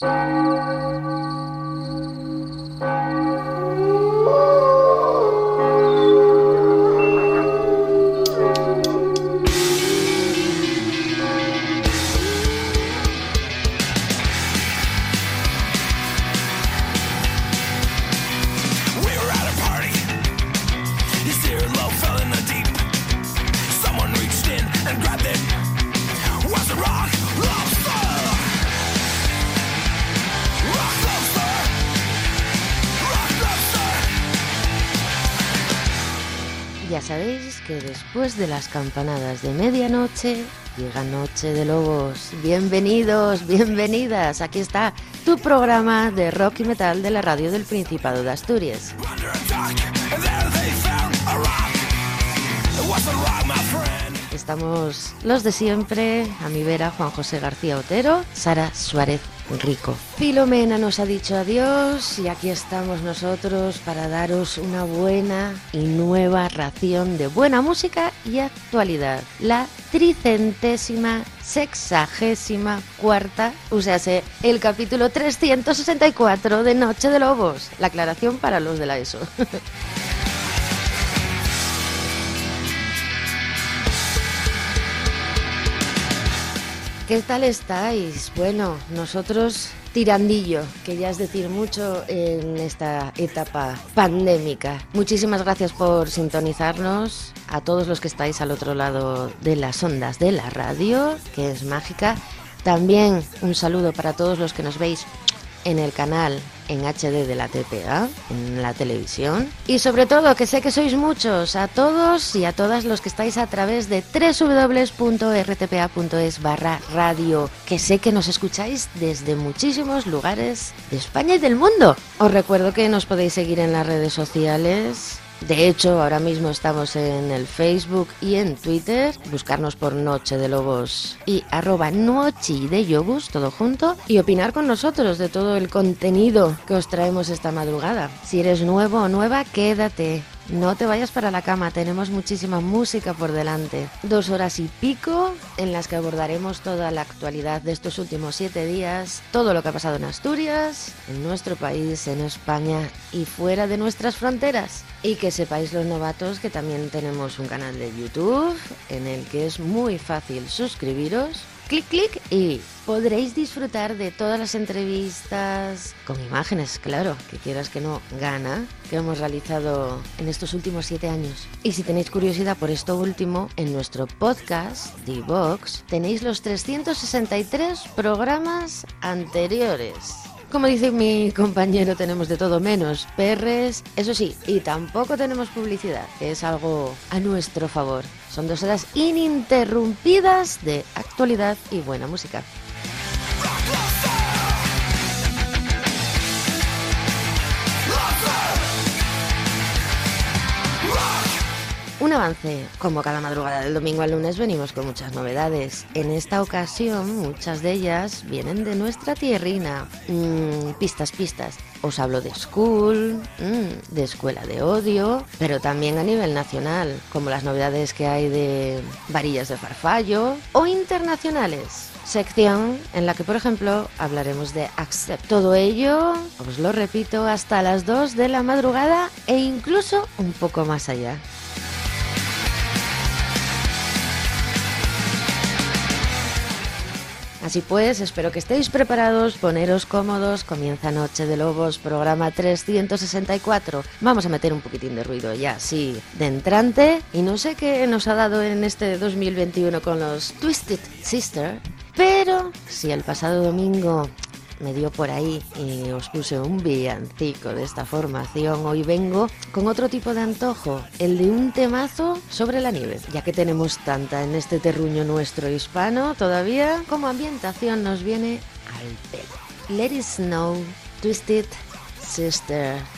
después de las campanadas de medianoche llega Noche de Lobos. Bienvenidos, bienvenidas. Aquí está tu programa de rock y metal de la radio del Principado de Asturias. Estamos los de siempre, a mi vera Juan José García Otero, Sara Suárez rico. Filomena nos ha dicho adiós y aquí estamos nosotros para daros una buena y nueva ración de buena música y actualidad. La tricentésima sexagésima cuarta, o sea, el capítulo 364 de Noche de Lobos. La aclaración para los de la ESO. ¿Qué tal estáis? Bueno, nosotros tirandillo, que ya es decir mucho en esta etapa pandémica. Muchísimas gracias por sintonizarnos, a todos los que estáis al otro lado de las ondas de la radio, que es mágica. También un saludo para todos los que nos veis en el canal en HD de la TPA, en la televisión. Y sobre todo, que sé que sois muchos, a todos y a todas los que estáis a través de www.rtpa.es barra radio, que sé que nos escucháis desde muchísimos lugares de España y del mundo. Os recuerdo que nos podéis seguir en las redes sociales de hecho, ahora mismo estamos en el Facebook y en Twitter. Buscarnos por Noche de Lobos y arroba Nochi de Yobus, todo junto. Y opinar con nosotros de todo el contenido que os traemos esta madrugada. Si eres nuevo o nueva, quédate. No te vayas para la cama, tenemos muchísima música por delante. Dos horas y pico en las que abordaremos toda la actualidad de estos últimos siete días, todo lo que ha pasado en Asturias, en nuestro país, en España y fuera de nuestras fronteras. Y que sepáis los novatos que también tenemos un canal de YouTube en el que es muy fácil suscribiros clic, clic y podréis disfrutar de todas las entrevistas con imágenes, claro, que quieras que no gana, que hemos realizado en estos últimos siete años. Y si tenéis curiosidad por esto último, en nuestro podcast, The Box, tenéis los 363 programas anteriores. Como dice mi compañero, tenemos de todo menos perres, eso sí, y tampoco tenemos publicidad, que es algo a nuestro favor. Son dos horas ininterrumpidas de actualidad y buena música. Un avance. Como cada madrugada del domingo al lunes venimos con muchas novedades. En esta ocasión muchas de ellas vienen de nuestra tierrina. Mm, pistas, pistas. Os hablo de School, mm, de Escuela de Odio, pero también a nivel nacional, como las novedades que hay de Varillas de Farfallo o internacionales sección en la que, por ejemplo, hablaremos de Accept. Todo ello, os lo repito, hasta las 2 de la madrugada e incluso un poco más allá. Así pues, espero que estéis preparados, poneros cómodos, comienza Noche de Lobos, programa 364. Vamos a meter un poquitín de ruido ya, sí, de entrante. Y no sé qué nos ha dado en este 2021 con los Twisted Sister, pero si el pasado domingo me dio por ahí y os puse un villancico de esta formación. Hoy vengo con otro tipo de antojo, el de un temazo sobre la nieve, ya que tenemos tanta en este terruño nuestro hispano todavía, como ambientación nos viene al pelo. Let it snow, twisted sister.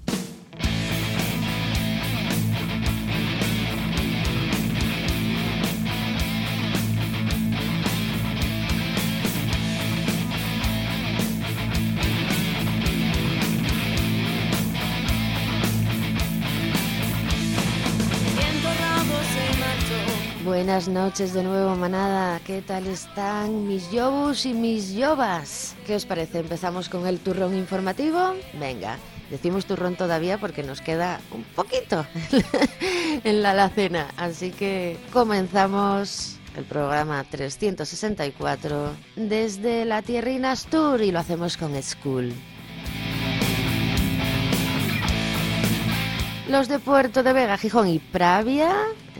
Buenas noches de nuevo, manada. ¿Qué tal están mis yobus y mis yobas? ¿Qué os parece? ¿Empezamos con el turrón informativo? Venga, decimos turrón todavía porque nos queda un poquito en la alacena. Así que comenzamos el programa 364 desde la Tierra Inastur y lo hacemos con School. Los de Puerto de Vega, Gijón y Pravia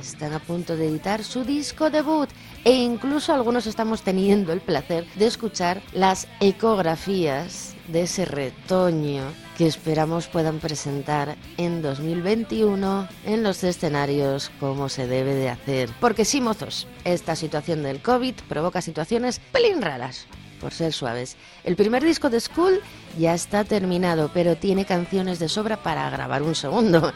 están a punto de editar su disco debut e incluso algunos estamos teniendo el placer de escuchar las ecografías de ese retoño que esperamos puedan presentar en 2021 en los escenarios como se debe de hacer. Porque sí, mozos, esta situación del COVID provoca situaciones pelín raras por ser suaves. El primer disco de School ya está terminado, pero tiene canciones de sobra para grabar un segundo.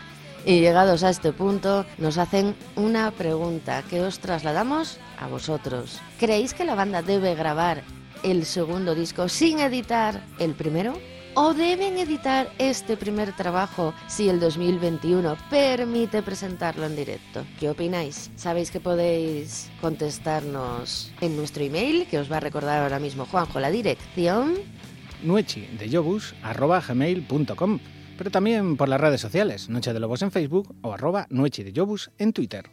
Y llegados a este punto, nos hacen una pregunta que os trasladamos a vosotros. ¿Creéis que la banda debe grabar el segundo disco sin editar el primero? ¿O deben editar este primer trabajo si el 2021 permite presentarlo en directo? ¿Qué opináis? Sabéis que podéis contestarnos en nuestro email, que os va a recordar ahora mismo Juanjo la dirección. nuechi de pero también por las redes sociales, Noche de Lobos en Facebook o arroba Noche de Yobus en Twitter.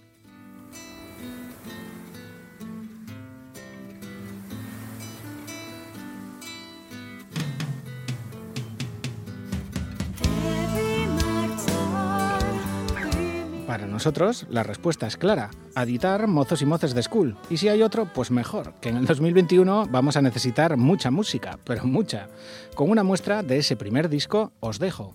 Para nosotros, la respuesta es clara. Editar mozos y moces de school. Y si hay otro, pues mejor, que en el 2021 vamos a necesitar mucha música, pero mucha. Con una muestra de ese primer disco, os dejo,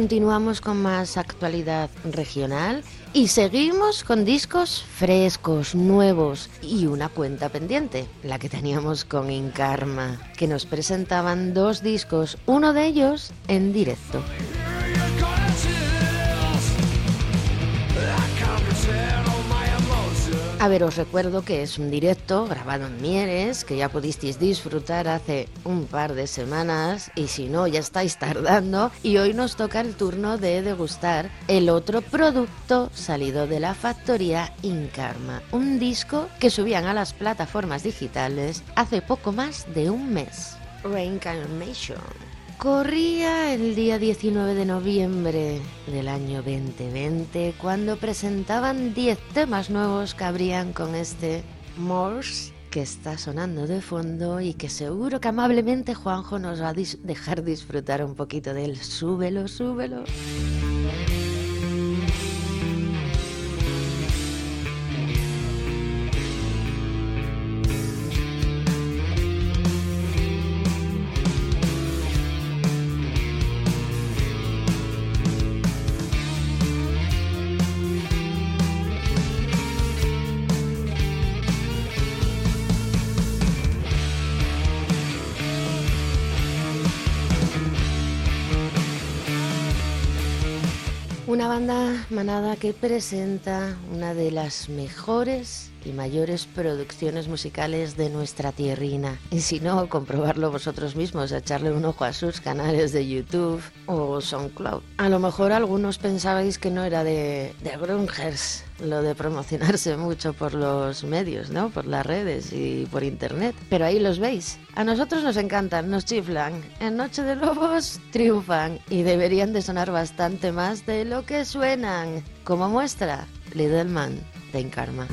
Continuamos con más actualidad regional y seguimos con discos frescos, nuevos y una cuenta pendiente, la que teníamos con Inkarma, que nos presentaban dos discos, uno de ellos en directo. A ver, os recuerdo que es un directo grabado en Mieres, que ya pudisteis disfrutar hace un par de semanas y si no ya estáis tardando y hoy nos toca el turno de degustar el otro producto salido de la factoría Inkarma, un disco que subían a las plataformas digitales hace poco más de un mes. Reincarnation. Corría el día 19 de noviembre del año 2020 cuando presentaban 10 temas nuevos que abrían con este Morse que está sonando de fondo y que seguro que amablemente Juanjo nos va a dejar disfrutar un poquito de él. Súbelo, súbelo. Banda manada que presenta una de las mejores y mayores producciones musicales de nuestra tierrina. Y si no, comprobarlo vosotros mismos, echarle un ojo a sus canales de YouTube o SoundCloud. A lo mejor algunos pensabais que no era de, de Grungers lo de promocionarse mucho por los medios, ¿no? Por las redes y por internet. Pero ahí los veis. A nosotros nos encantan, nos chiflan. En Noche de Lobos triunfan y deberían de sonar bastante más de lo que suenan. Como muestra, Little Man de Inkarma.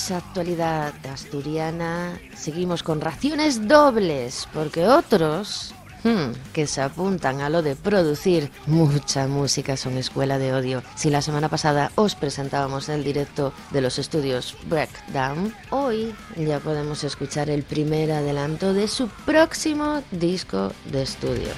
Más actualidad asturiana, seguimos con raciones dobles, porque otros Hmm, que se apuntan a lo de producir mucha música son escuela de odio. Si la semana pasada os presentábamos el directo de los estudios Breakdown, hoy ya podemos escuchar el primer adelanto de su próximo disco de estudio.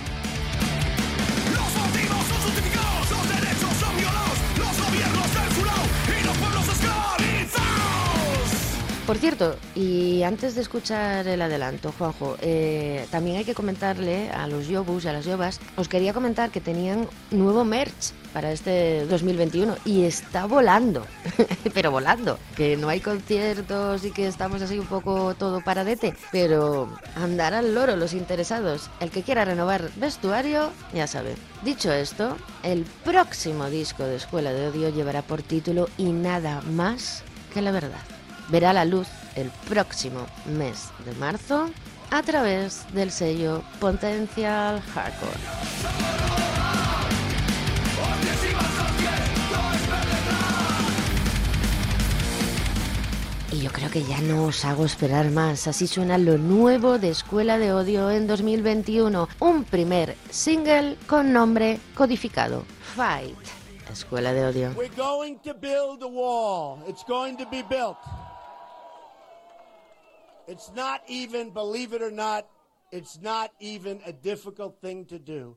Por cierto, y antes de escuchar el adelanto, Juanjo, eh, también hay que comentarle a los Yobus y a las Yobas, os quería comentar que tenían nuevo merch para este 2021 y está volando, pero volando, que no hay conciertos y que estamos así un poco todo paradete, pero andar al loro los interesados, el que quiera renovar vestuario, ya sabe. Dicho esto, el próximo disco de Escuela de Odio llevará por título Y nada más que la verdad verá la luz el próximo mes de marzo a través del sello Potential Hardcore. Y yo creo que ya no os hago esperar más. Así suena lo nuevo de Escuela de Odio en 2021. Un primer single con nombre codificado. Fight. Escuela de Odio. We're going to build a wall. It's going to be built. It's not even, believe it or not, it's not even a difficult thing to do.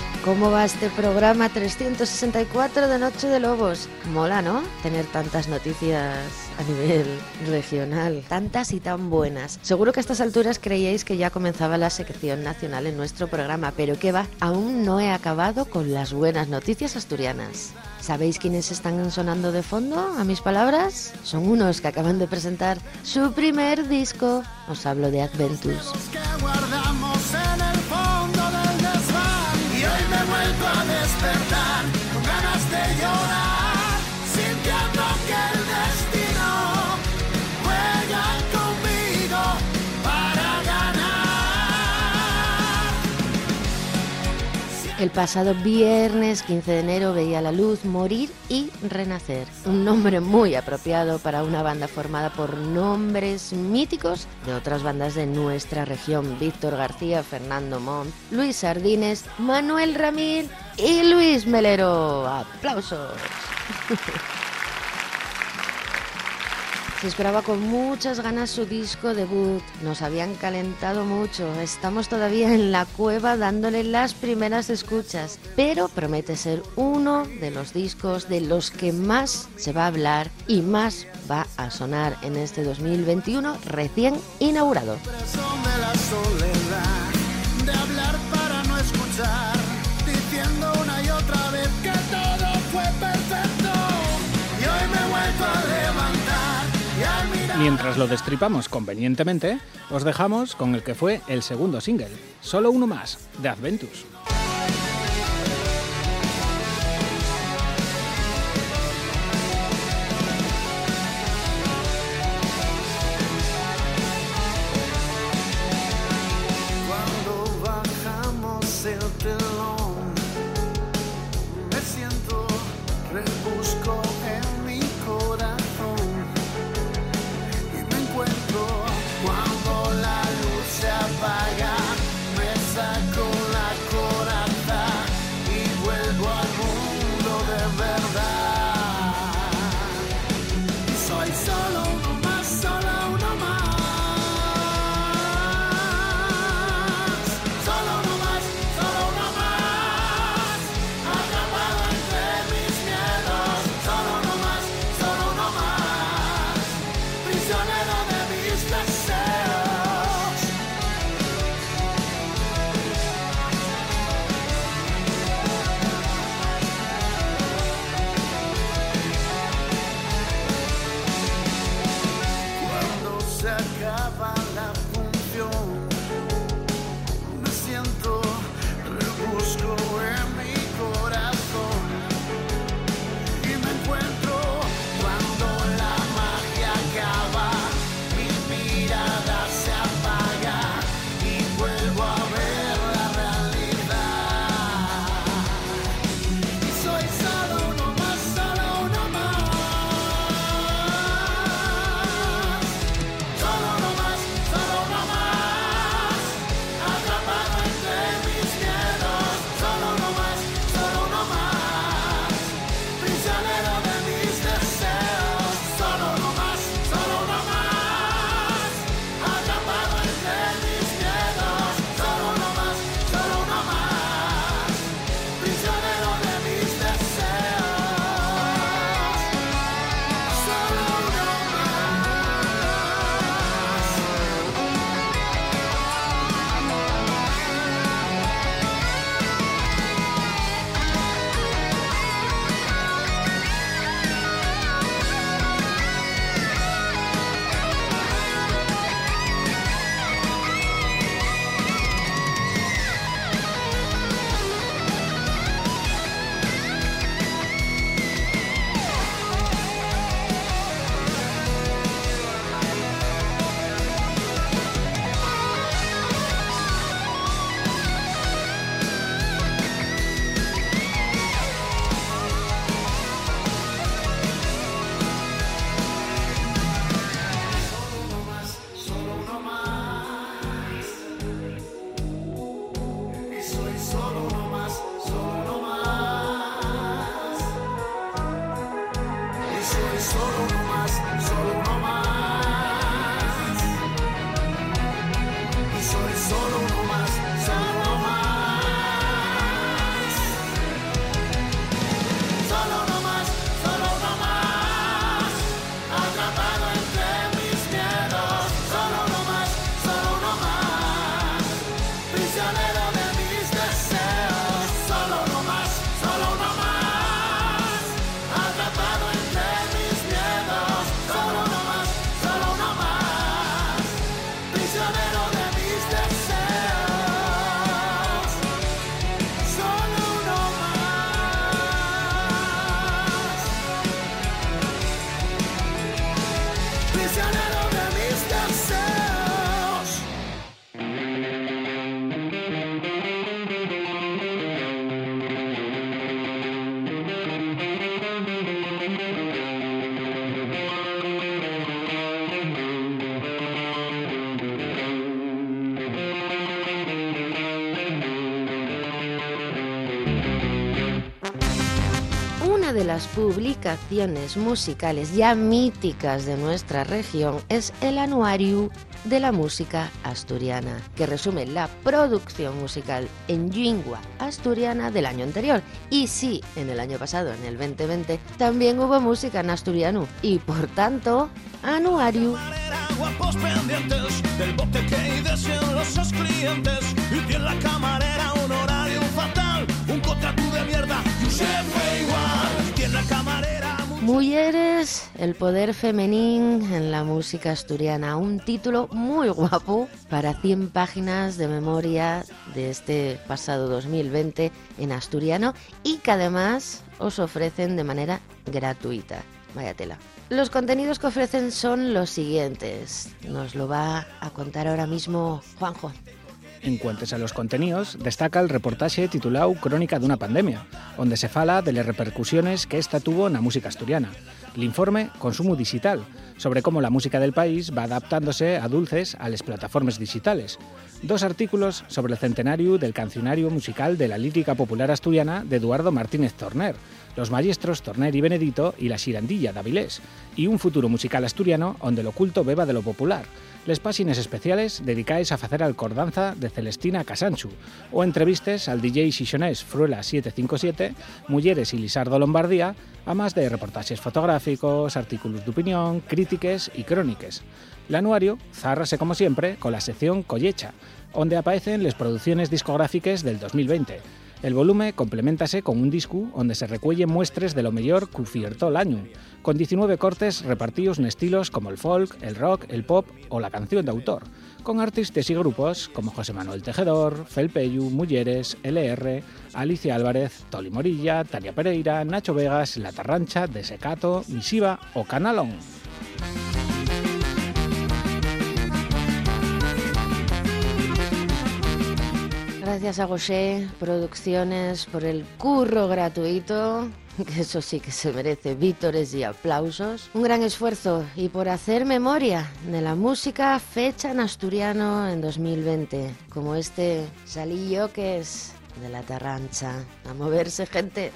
¿Cómo va este programa 364 de Noche de Lobos? Mola, ¿no? Tener tantas noticias a nivel regional, tantas y tan buenas. Seguro que a estas alturas creíais que ya comenzaba la sección nacional en nuestro programa, pero ¿qué va? Aún no he acabado con las buenas noticias asturianas. ¿Sabéis quiénes están sonando de fondo a mis palabras? Son unos que acaban de presentar su primer disco. Os hablo de Adventus. Ganas El pasado viernes 15 de enero veía la luz morir y renacer. Un nombre muy apropiado para una banda formada por nombres míticos de otras bandas de nuestra región. Víctor García, Fernando Montt, Luis Sardines, Manuel Ramírez y Luis Melero. ¡Aplausos! Se esperaba con muchas ganas su disco debut. Nos habían calentado mucho. Estamos todavía en la cueva dándole las primeras escuchas. Pero promete ser uno de los discos de los que más se va a hablar y más va a sonar en este 2021 recién inaugurado. Mientras lo destripamos convenientemente, os dejamos con el que fue el segundo single, solo uno más, de Adventus. Publicaciones musicales ya míticas de nuestra región es el Anuario de la Música Asturiana, que resume la producción musical en lengua asturiana del año anterior. Y sí, en el año pasado, en el 2020, también hubo música en asturiano y por tanto, Anuario. un un de mierda. Mujeres El poder femenín en la música asturiana, un título muy guapo para 100 páginas de memoria de este pasado 2020 en asturiano y que además os ofrecen de manera gratuita. Vaya tela. Los contenidos que ofrecen son los siguientes. Nos lo va a contar ahora mismo Juanjo. En cuanto a los contenidos, destaca el reportaje titulado Crónica de una pandemia, donde se fala de las repercusiones que esta tuvo en la música asturiana. El informe Consumo Digital, sobre cómo la música del país va adaptándose a dulces a las plataformas digitales. Dos artículos sobre el centenario del cancionario musical de la lírica popular asturiana de Eduardo Martínez Torner, los maestros Torner y Benedito y la Xirandilla de Avilés, y un futuro musical asturiano donde lo oculto beba de lo popular, les páginas especiales dedicadas a hacer alcordanza de Celestina Casanchu. O entrevistas al DJ xixonés Fruela 757, Mulleres y Lisardo Lombardía, a más de reportajes fotográficos, artículos de opinión, críticas y crónicas. El anuario zárrase como siempre con la sección Collecha, donde aparecen las producciones discográficas del 2020, el volumen complementase con un disco donde se recuellen muestres de lo mejor que fiertó el año, con 19 cortes repartidos en estilos como el folk, el rock, el pop o la canción de autor, con artistas y grupos como José Manuel Tejedor, Felpeyu, Mulleres, LR, Alicia Álvarez, Toli Morilla, Tania Pereira, Nacho Vegas, La Tarrancha, Desecato, Misiva o Canalón. Gracias a Gaucher Producciones por el curro gratuito, que eso sí que se merece vítores y aplausos. Un gran esfuerzo y por hacer memoria de la música fecha en asturiano en 2020, como este salillo que es de la Tarrancha. A moverse, gente.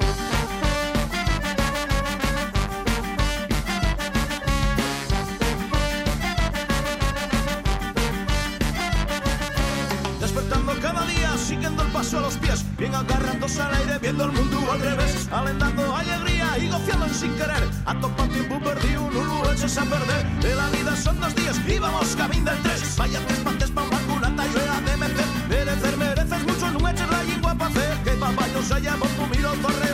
Al aire, viendo el mundo al revés, alentando alegría y gozando sin querer. A topa tiempo perdido, un lo echas a perder. De la vida son dos días y vamos camino del tres. Vaya tres partes pa' una yo era de merecer. Merecer, mereces mucho, no eches la lengua pa' hacer. Que papá yo se llamo tu miro correo,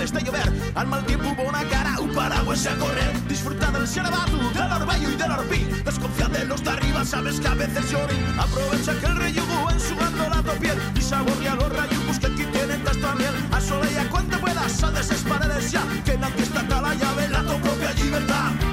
De llover. Al mal tiempo hubo una cara, un paraguas a correr. Disfruta del xerabato, del orvallo y del orpí. Desconfía de los de arriba, sabes que a veces lloren. Aprovecha que el rey llegó ensugando la tu piel y saborea los rayos que aquí tienen tanta miel. A soleil cuando puedas, a esas paredes ya. Que nadie está a la llave, la tu propia libertad.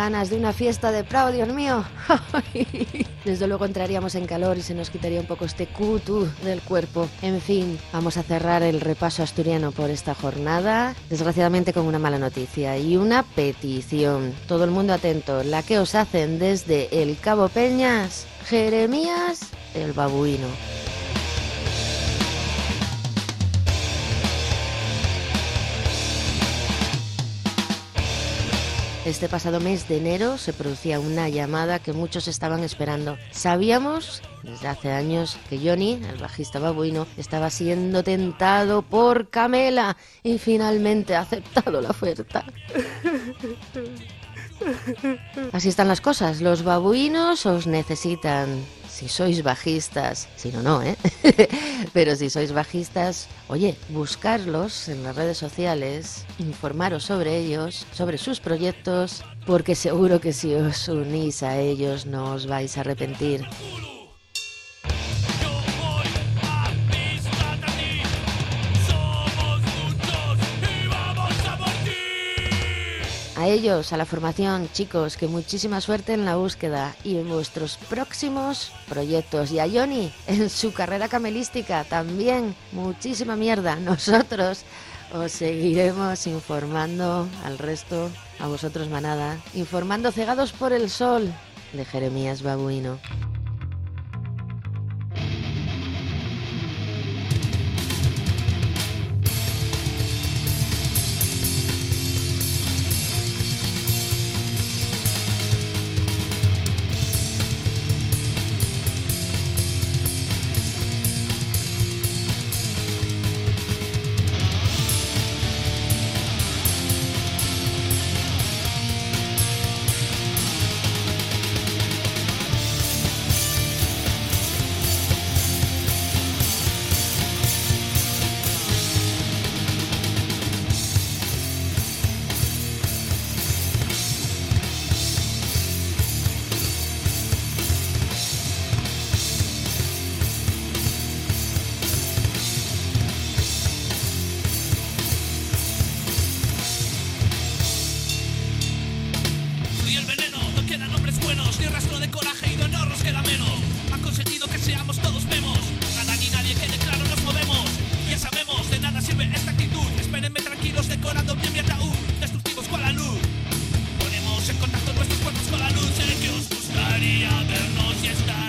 Ganas de una fiesta de Prado, Dios mío. Desde luego entraríamos en calor y se nos quitaría un poco este cutu del cuerpo. En fin, vamos a cerrar el repaso asturiano por esta jornada, desgraciadamente con una mala noticia y una petición. Todo el mundo atento, la que os hacen desde el Cabo Peñas, Jeremías el babuino. Este pasado mes de enero se producía una llamada que muchos estaban esperando. Sabíamos desde hace años que Johnny, el bajista babuino, estaba siendo tentado por Camela y finalmente ha aceptado la oferta. Así están las cosas. Los babuinos os necesitan si sois bajistas, si no, no, ¿eh? Pero si sois bajistas, oye, buscarlos en las redes sociales, informaros sobre ellos, sobre sus proyectos, porque seguro que si os unís a ellos no os vais a arrepentir. A ellos, a la formación, chicos, que muchísima suerte en la búsqueda y en vuestros próximos proyectos. Y a Johnny, en su carrera camelística, también muchísima mierda. Nosotros os seguiremos informando al resto, a vosotros manada, informando cegados por el sol de Jeremías Babuino. Tranquilos decorando bien mi ataúd. Destructivos cual la luz. Ponemos en contacto nuestros cuerpos con la luz. Sé que os gustaría vernos y estaría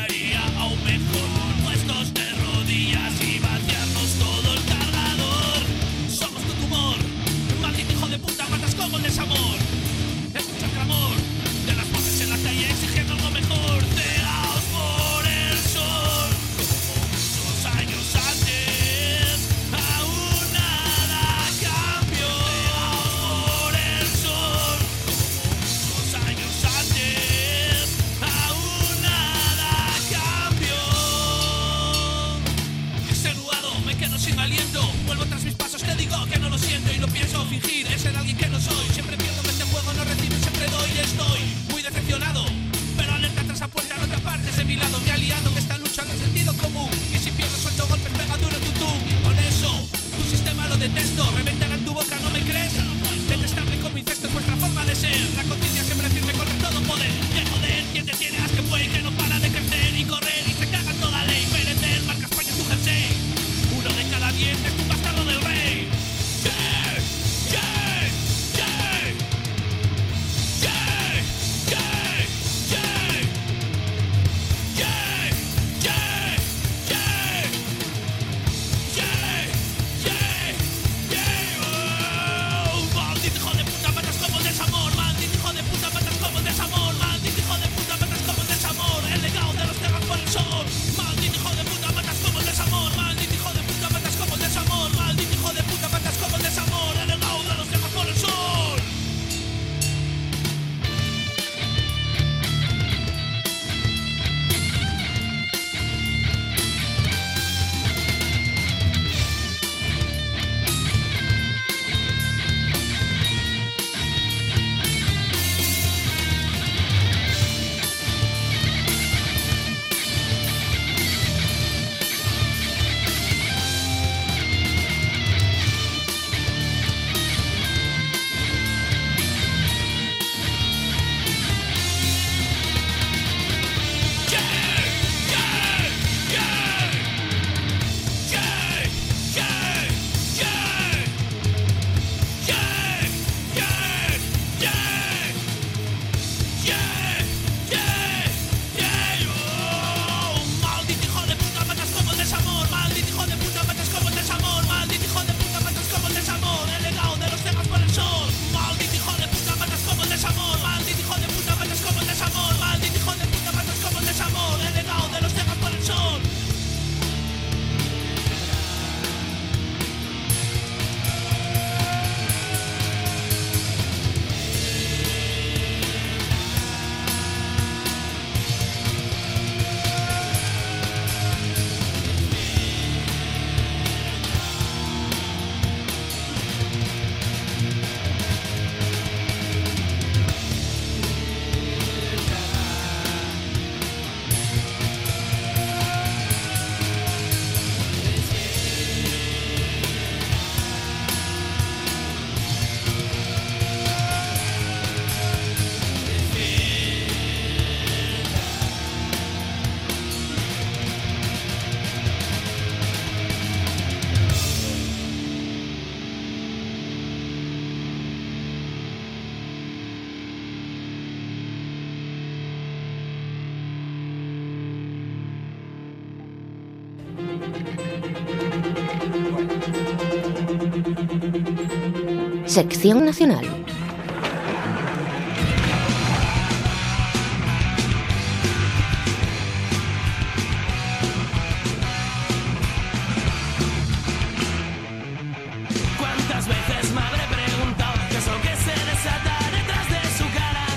su cara?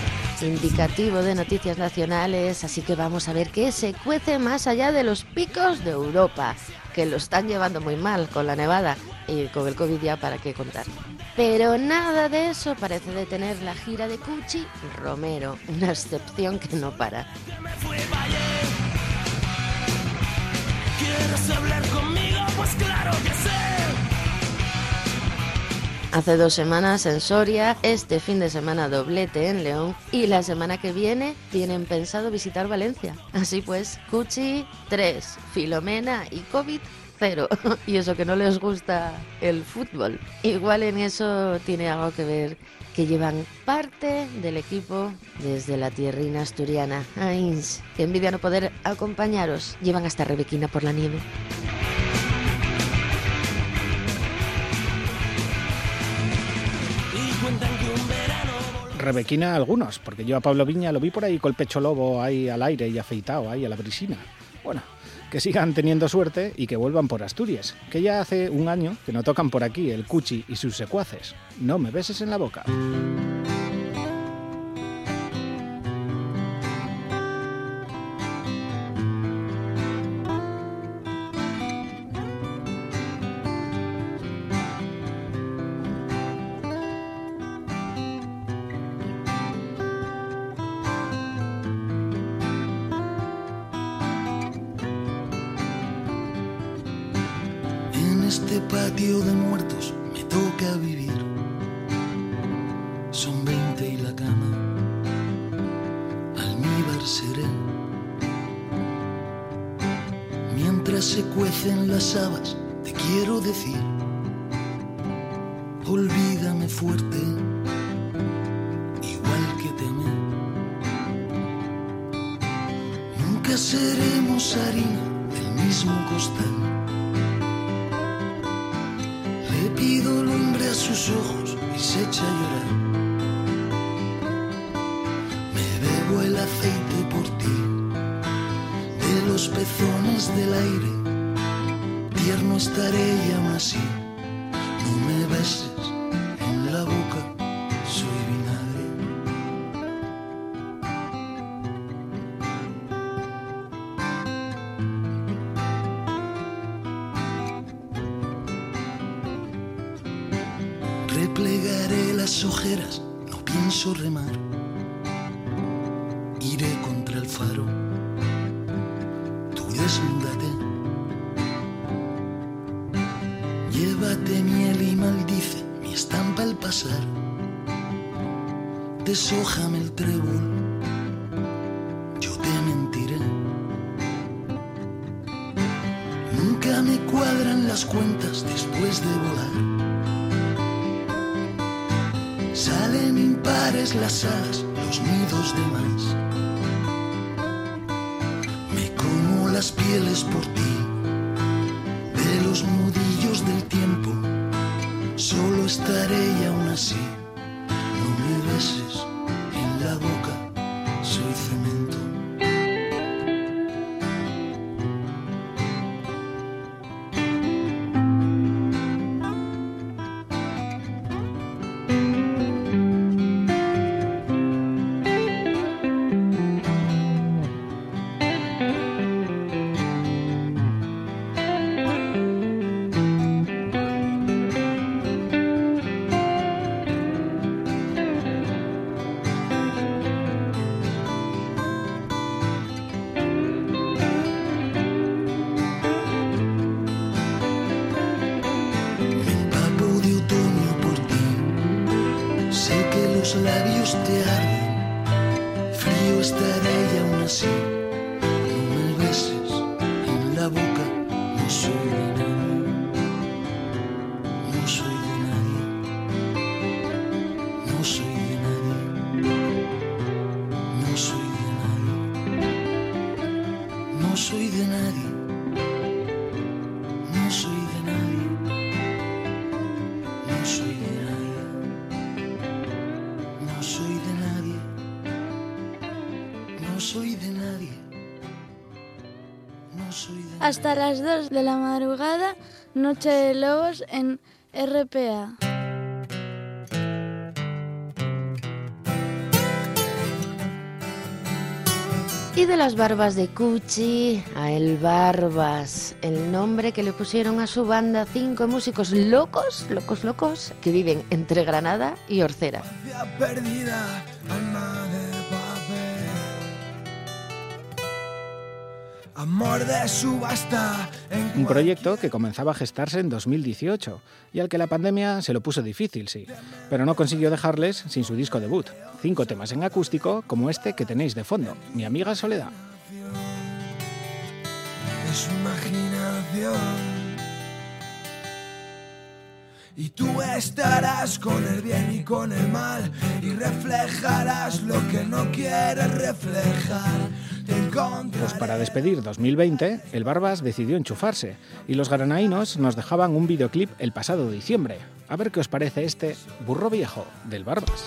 Indicativo de noticias nacionales, así que vamos a ver qué se cuece más allá de los picos de Europa, que lo están llevando muy mal con la nevada y con el COVID ya para qué contar. Pero nada de eso parece detener la gira de Cuchi Romero, una excepción que no para. Pues. Hace dos semanas en Soria, este fin de semana doblete en León y la semana que viene tienen pensado visitar Valencia. Así pues, Cuchi 3, Filomena y COVID 0. Y eso que no les gusta el fútbol. Igual en eso tiene algo que ver que llevan parte del equipo desde la tierrina asturiana. Ains, que envidia no poder acompañaros. Llevan hasta Rebequina por la nieve. Rebequina algunos, porque yo a Pablo Viña lo vi por ahí con el pecho lobo ahí al aire y afeitado ahí a la brisina. Bueno, que sigan teniendo suerte y que vuelvan por Asturias, que ya hace un año que no tocan por aquí el Cuchi y sus secuaces. No me beses en la boca. Las pieles por ti, de los nudillos del tiempo. Solo estaré y aún así, Hasta las 2 de la madrugada, Noche de Lobos en RPA. Y de las barbas de Cuchi a El Barbas, el nombre que le pusieron a su banda cinco músicos locos, locos, locos, que viven entre Granada y Orcera. Infancia perdida, alma de Amor de subasta. Un proyecto que comenzaba a gestarse en 2018 y al que la pandemia se lo puso difícil, sí, pero no consiguió dejarles sin su disco debut. Cinco temas en acústico como este que tenéis de fondo, Mi amiga Soledad. de su imaginación. Y tú estarás con el bien y con el mal y reflejarás lo que no quieres reflejar. Pues para despedir 2020, el Barbas decidió enchufarse y los granainos nos dejaban un videoclip el pasado diciembre. A ver qué os parece este burro viejo del Barbas.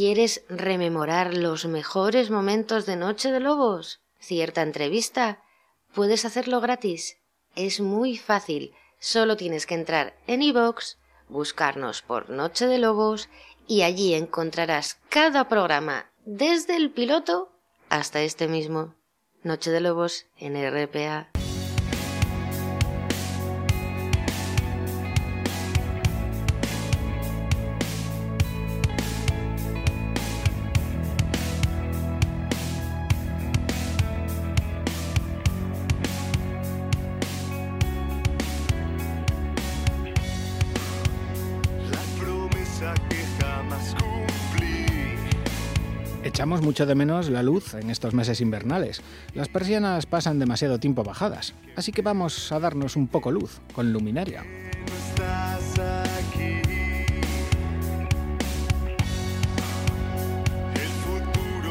¿Quieres rememorar los mejores momentos de Noche de Lobos? ¿Cierta entrevista? Puedes hacerlo gratis. Es muy fácil. Solo tienes que entrar en iVoox, buscarnos por Noche de Lobos y allí encontrarás cada programa desde el piloto hasta este mismo. Noche de Lobos en RPA. Mucho de menos la luz en estos meses invernales. Las persianas pasan demasiado tiempo bajadas, así que vamos a darnos un poco luz con luminaria.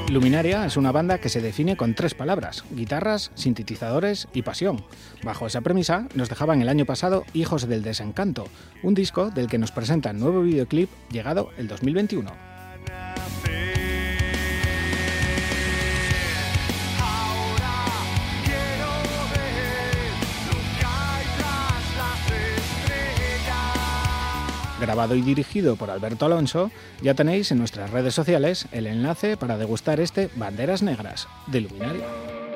Luminaria es una banda que se define con tres palabras, guitarras, sintetizadores y pasión. Bajo esa premisa nos dejaban el año pasado Hijos del Desencanto, un disco del que nos presentan nuevo videoclip llegado el 2021. Grabado y dirigido por Alberto Alonso, ya tenéis en nuestras redes sociales el enlace para degustar este Banderas Negras de Luminaria.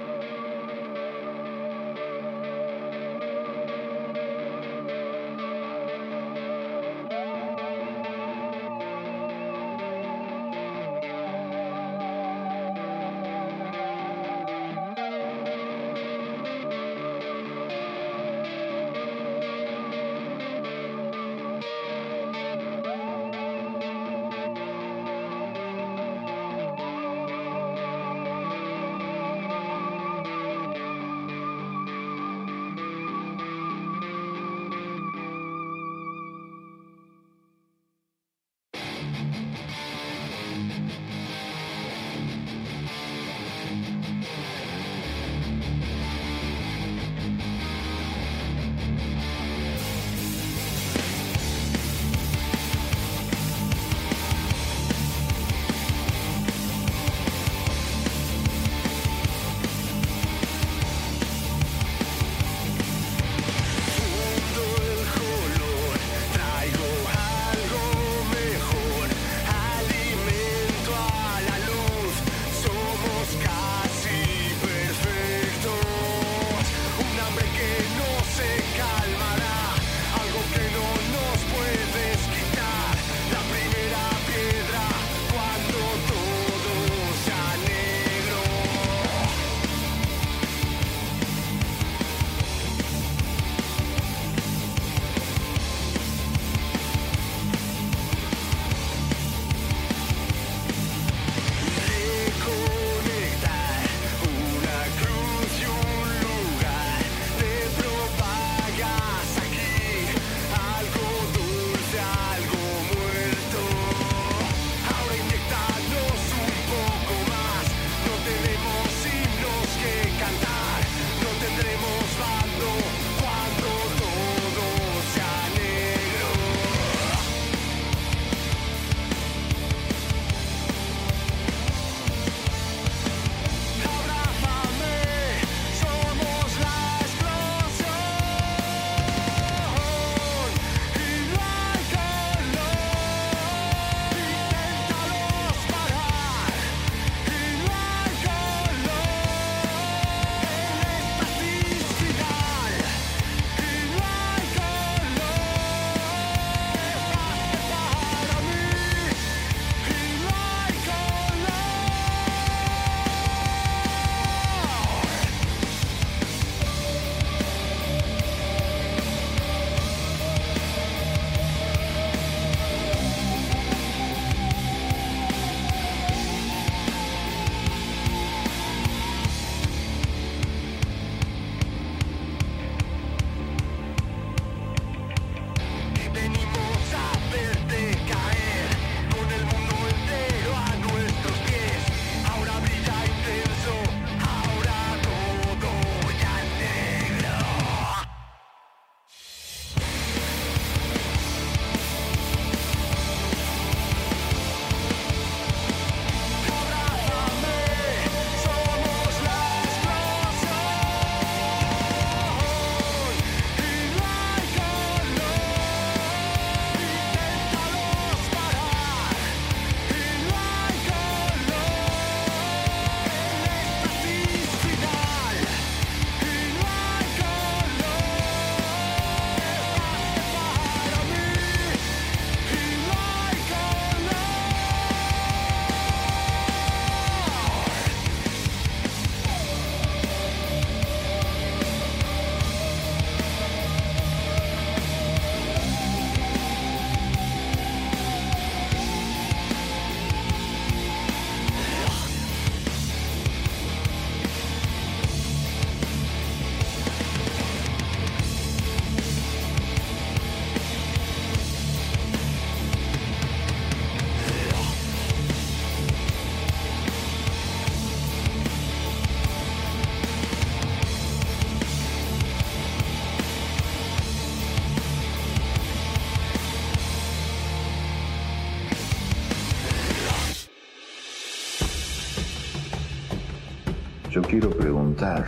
Quiero preguntar,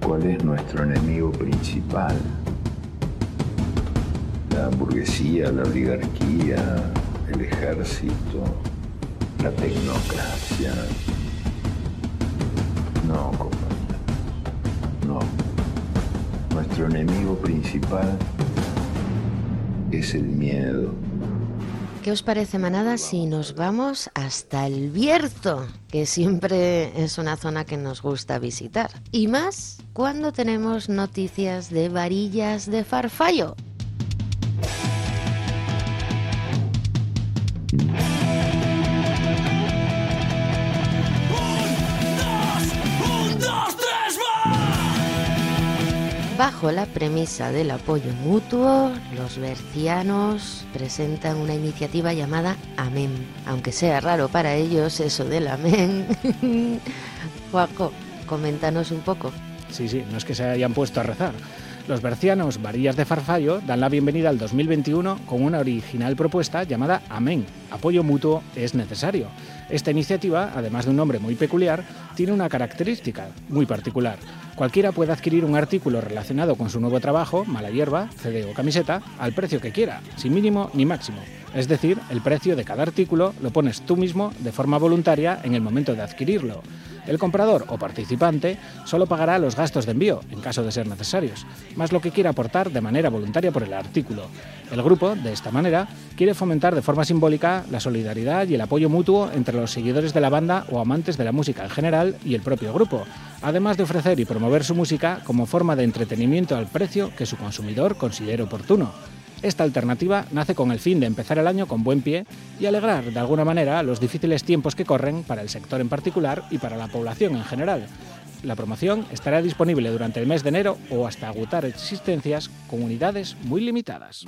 ¿cuál es nuestro enemigo principal? ¿La burguesía, la oligarquía, el ejército, la tecnocracia? No, compañero. No. Nuestro enemigo principal es el miedo. ¿Qué os parece, manada, si nos vamos hasta el Bierzo, que siempre es una zona que nos gusta visitar? Y más cuando tenemos noticias de varillas de farfallo. Bajo la premisa del apoyo mutuo, los bercianos presentan una iniciativa llamada Amén. Aunque sea raro para ellos eso del Amén. Juaco, coméntanos un poco. Sí, sí, no es que se hayan puesto a rezar. Los bercianos Varillas de Farfallo dan la bienvenida al 2021 con una original propuesta llamada Amén. Apoyo mutuo es necesario. Esta iniciativa, además de un nombre muy peculiar, tiene una característica muy particular. Cualquiera puede adquirir un artículo relacionado con su nuevo trabajo, mala hierba, CD o camiseta, al precio que quiera, sin mínimo ni máximo. Es decir, el precio de cada artículo lo pones tú mismo de forma voluntaria en el momento de adquirirlo. El comprador o participante solo pagará los gastos de envío, en caso de ser necesarios, más lo que quiera aportar de manera voluntaria por el artículo. El grupo, de esta manera, quiere fomentar de forma simbólica la solidaridad y el apoyo mutuo entre los seguidores de la banda o amantes de la música en general y el propio grupo, además de ofrecer y promover su música como forma de entretenimiento al precio que su consumidor considere oportuno. Esta alternativa nace con el fin de empezar el año con buen pie y alegrar de alguna manera los difíciles tiempos que corren para el sector en particular y para la población en general. La promoción estará disponible durante el mes de enero o hasta agotar existencias con unidades muy limitadas.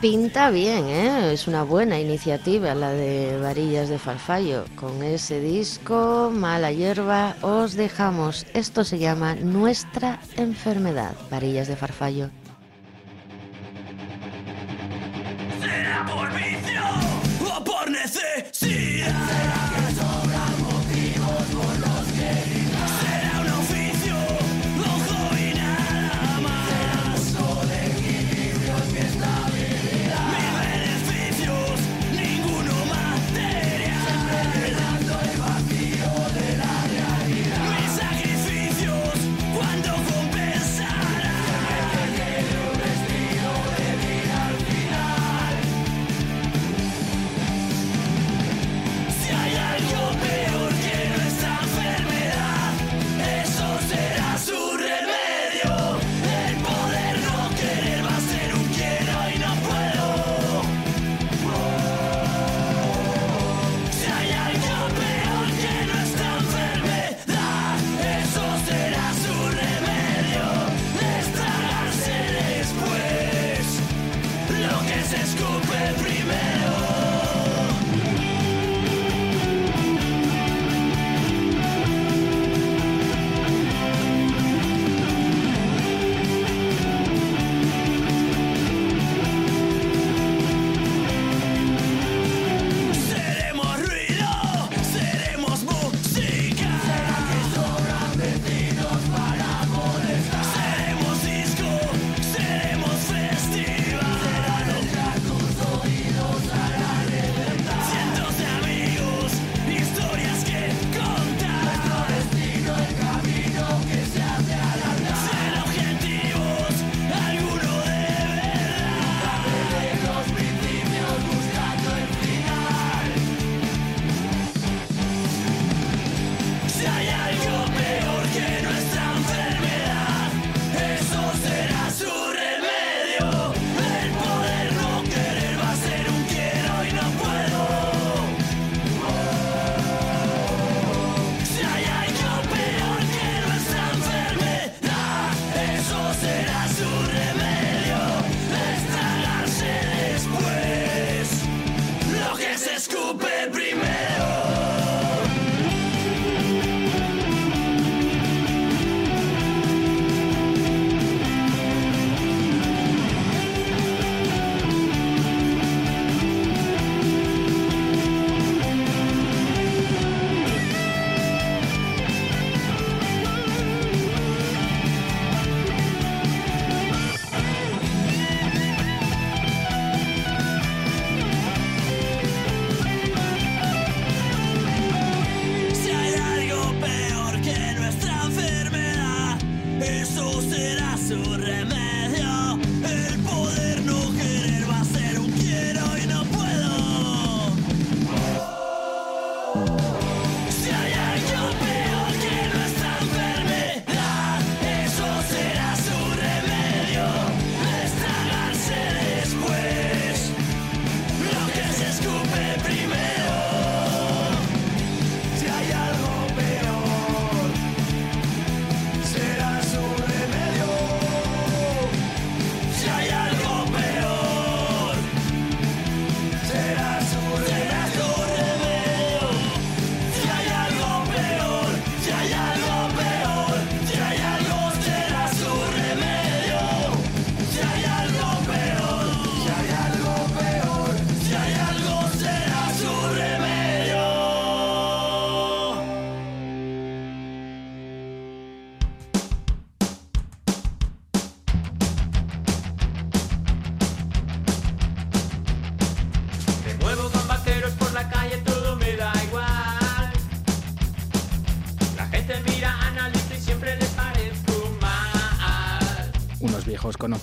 Pinta bien, ¿eh? Es una buena iniciativa la de Varillas de Farfallo. Con ese disco, Mala Hierba, os dejamos. Esto se llama Nuestra Enfermedad. Varillas de Farfallo. surreme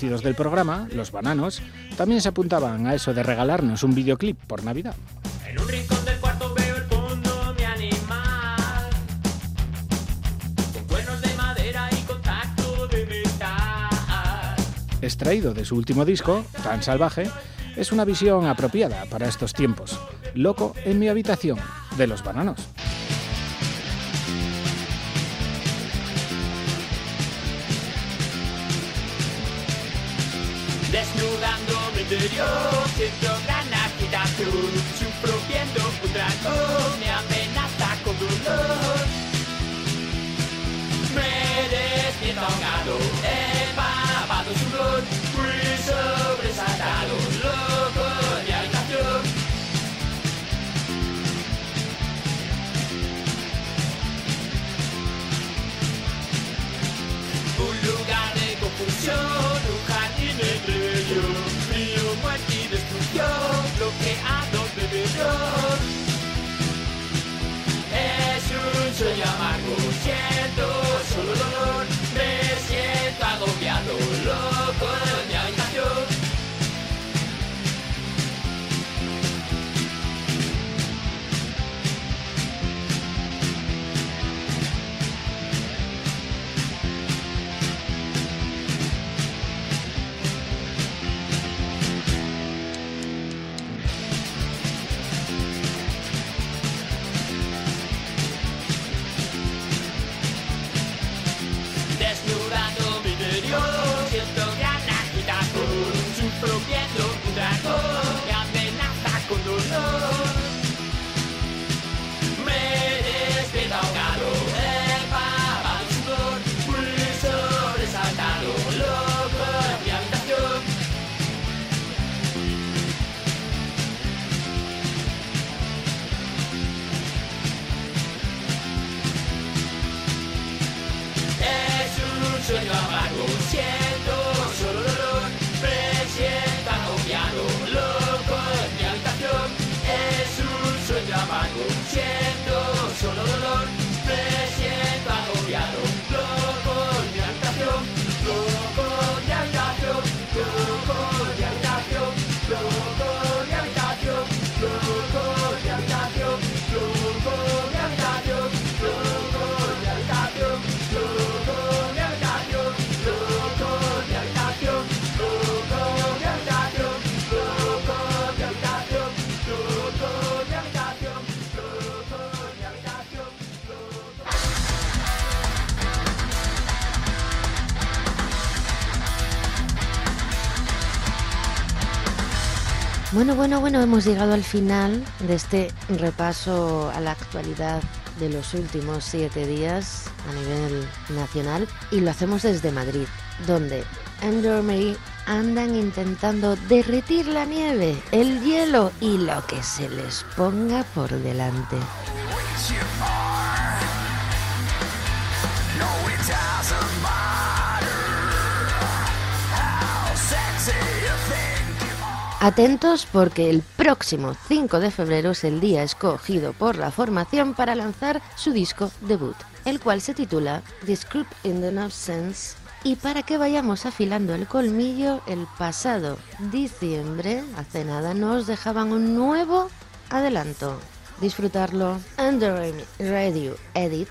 conocidos del programa, los bananos, también se apuntaban a eso de regalarnos un videoclip por Navidad. En un rincón del cuarto veo el fondo mi animal. Con cuernos de madera y contacto de metal. Extraído de su último disco, Tan Salvaje, es una visión apropiada para estos tiempos. Loco en mi habitación, de los bananos. Interior, siento gran agitación. Sufro viendo un dragón, me amenaza con dolor. Me despierto ahogado, empapado sudor. Fui sobresaltado, loco mi habitación. Un lugar de confusión, un jardín entre bello, bloqueado de terror. Es un sueño amargo, siento solo dolor, me siento agobiado, loco en Bueno, bueno, bueno, hemos llegado al final de este repaso a la actualidad de los últimos siete días a nivel nacional y lo hacemos desde Madrid, donde Andrew andan intentando derretir la nieve, el hielo y lo que se les ponga por delante. Atentos porque el próximo 5 de febrero es el día escogido por la formación para lanzar su disco debut, el cual se titula Descript in the Nonsense. Y para que vayamos afilando el colmillo, el pasado diciembre, hace nada, nos dejaban un nuevo adelanto. Disfrutarlo. Under Radio Edit.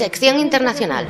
Sección internacional.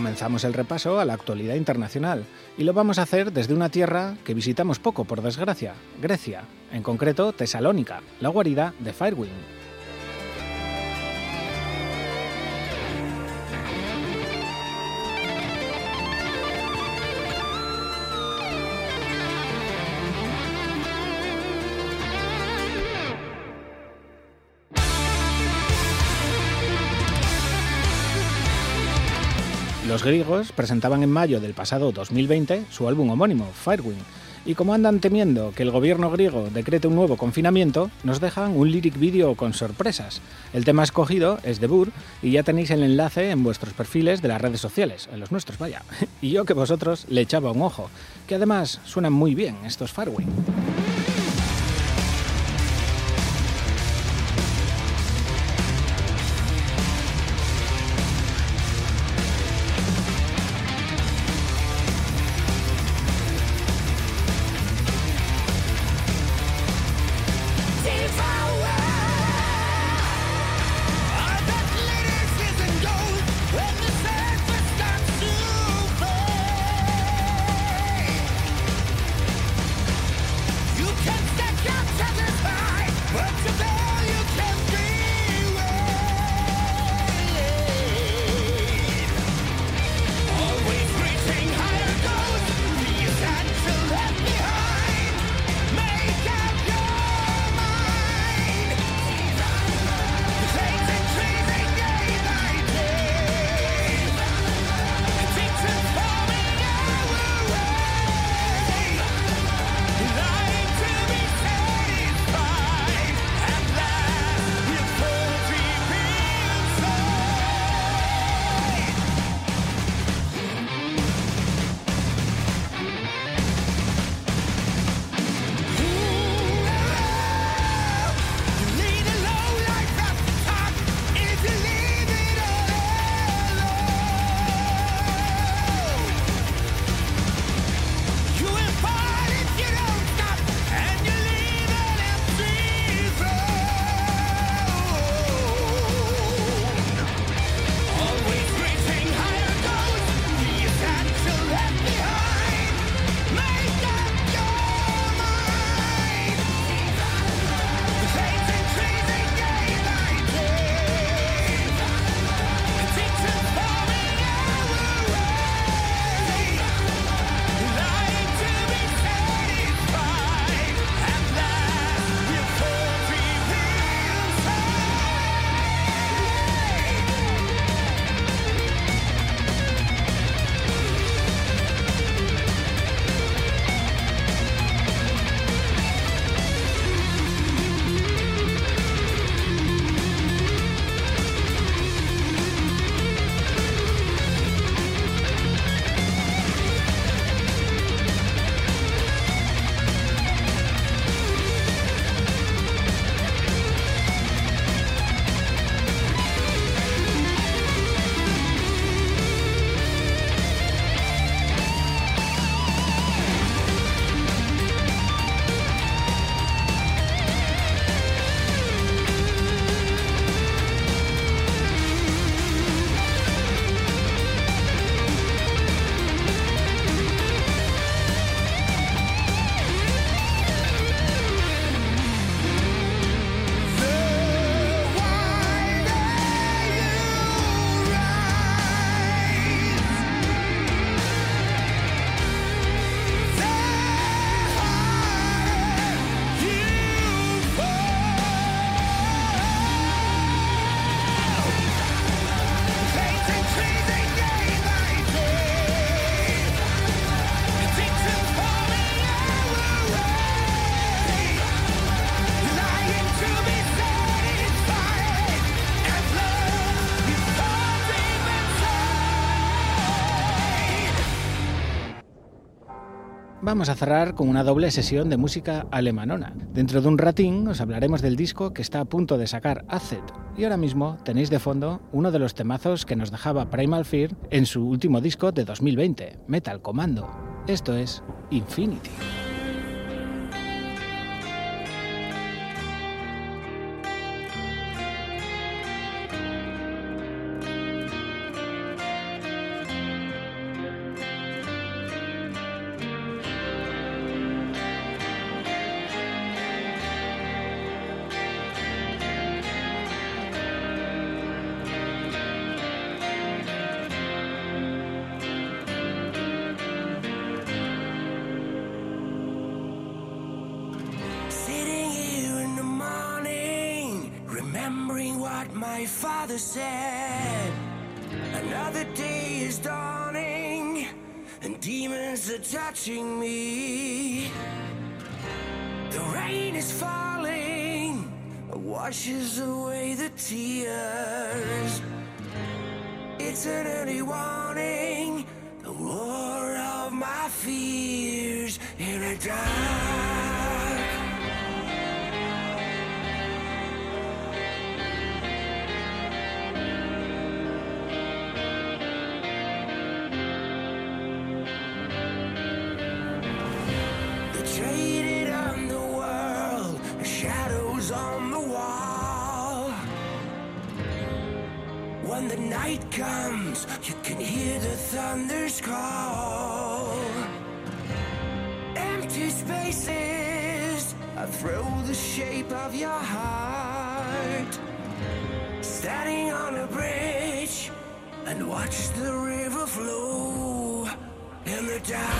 Comenzamos el repaso a la actualidad internacional y lo vamos a hacer desde una tierra que visitamos poco, por desgracia, Grecia, en concreto Tesalónica, la guarida de Firewind. Los griegos presentaban en mayo del pasado 2020 su álbum homónimo, Firewind, y como andan temiendo que el gobierno griego decrete un nuevo confinamiento, nos dejan un lyric video con sorpresas. El tema escogido es The Burr y ya tenéis el enlace en vuestros perfiles de las redes sociales, en los nuestros, vaya. Y yo que vosotros le echaba un ojo, que además suenan muy bien estos Firewind. Vamos a cerrar con una doble sesión de música alemanona. Dentro de un ratín os hablaremos del disco que está a punto de sacar Acet. Y ahora mismo tenéis de fondo uno de los temazos que nos dejaba Primal Fear en su último disco de 2020, Metal Commando. Esto es Infinity. Touching me. The rain is falling, washes away of your heart. Standing on a bridge and watch the river flow in the dark.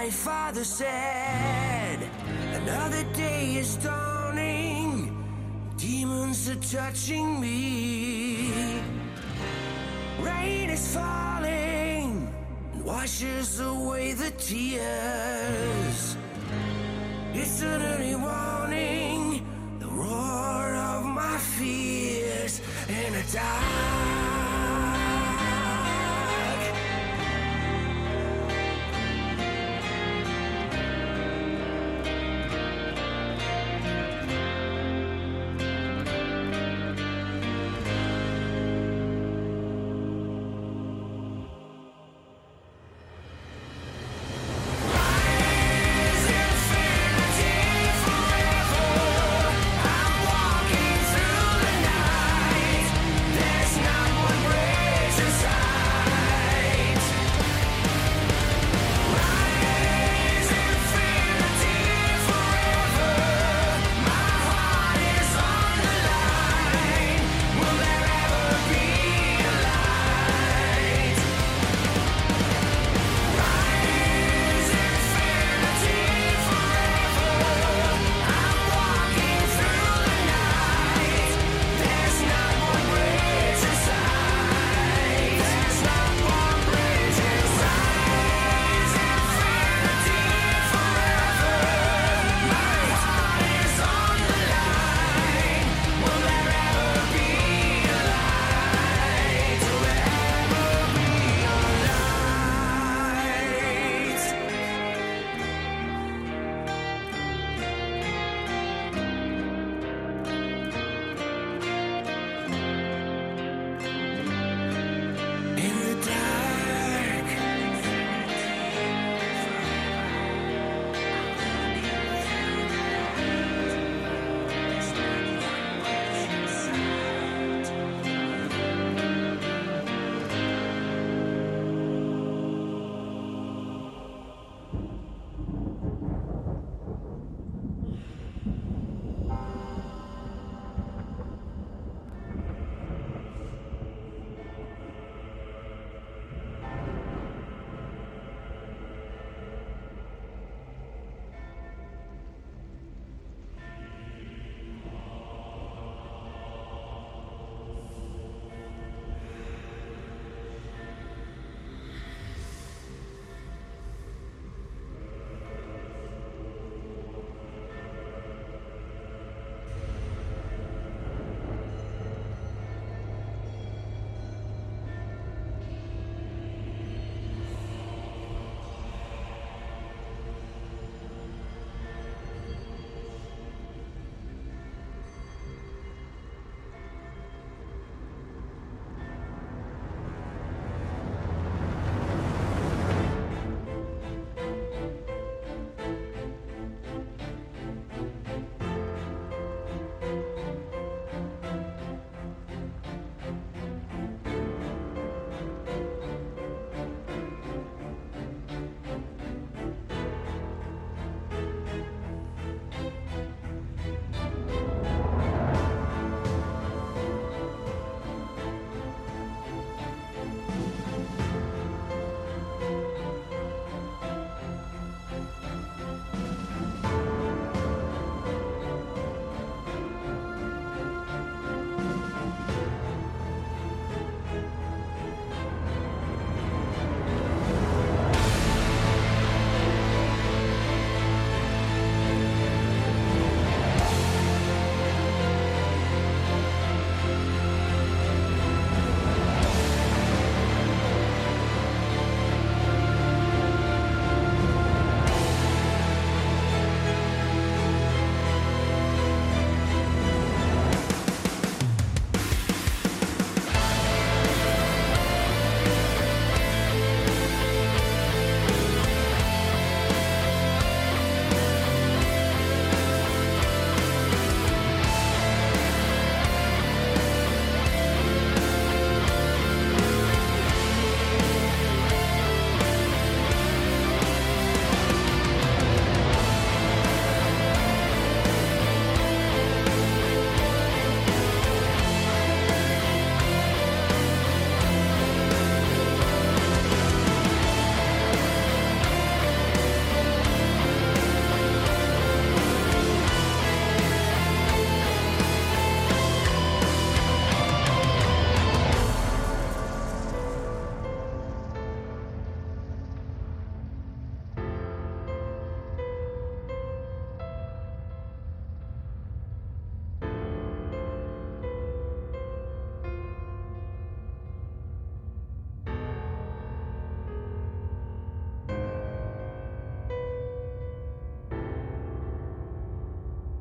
My father said. Another day is dawning, demons are touching me. Rain is falling and washes away the tears.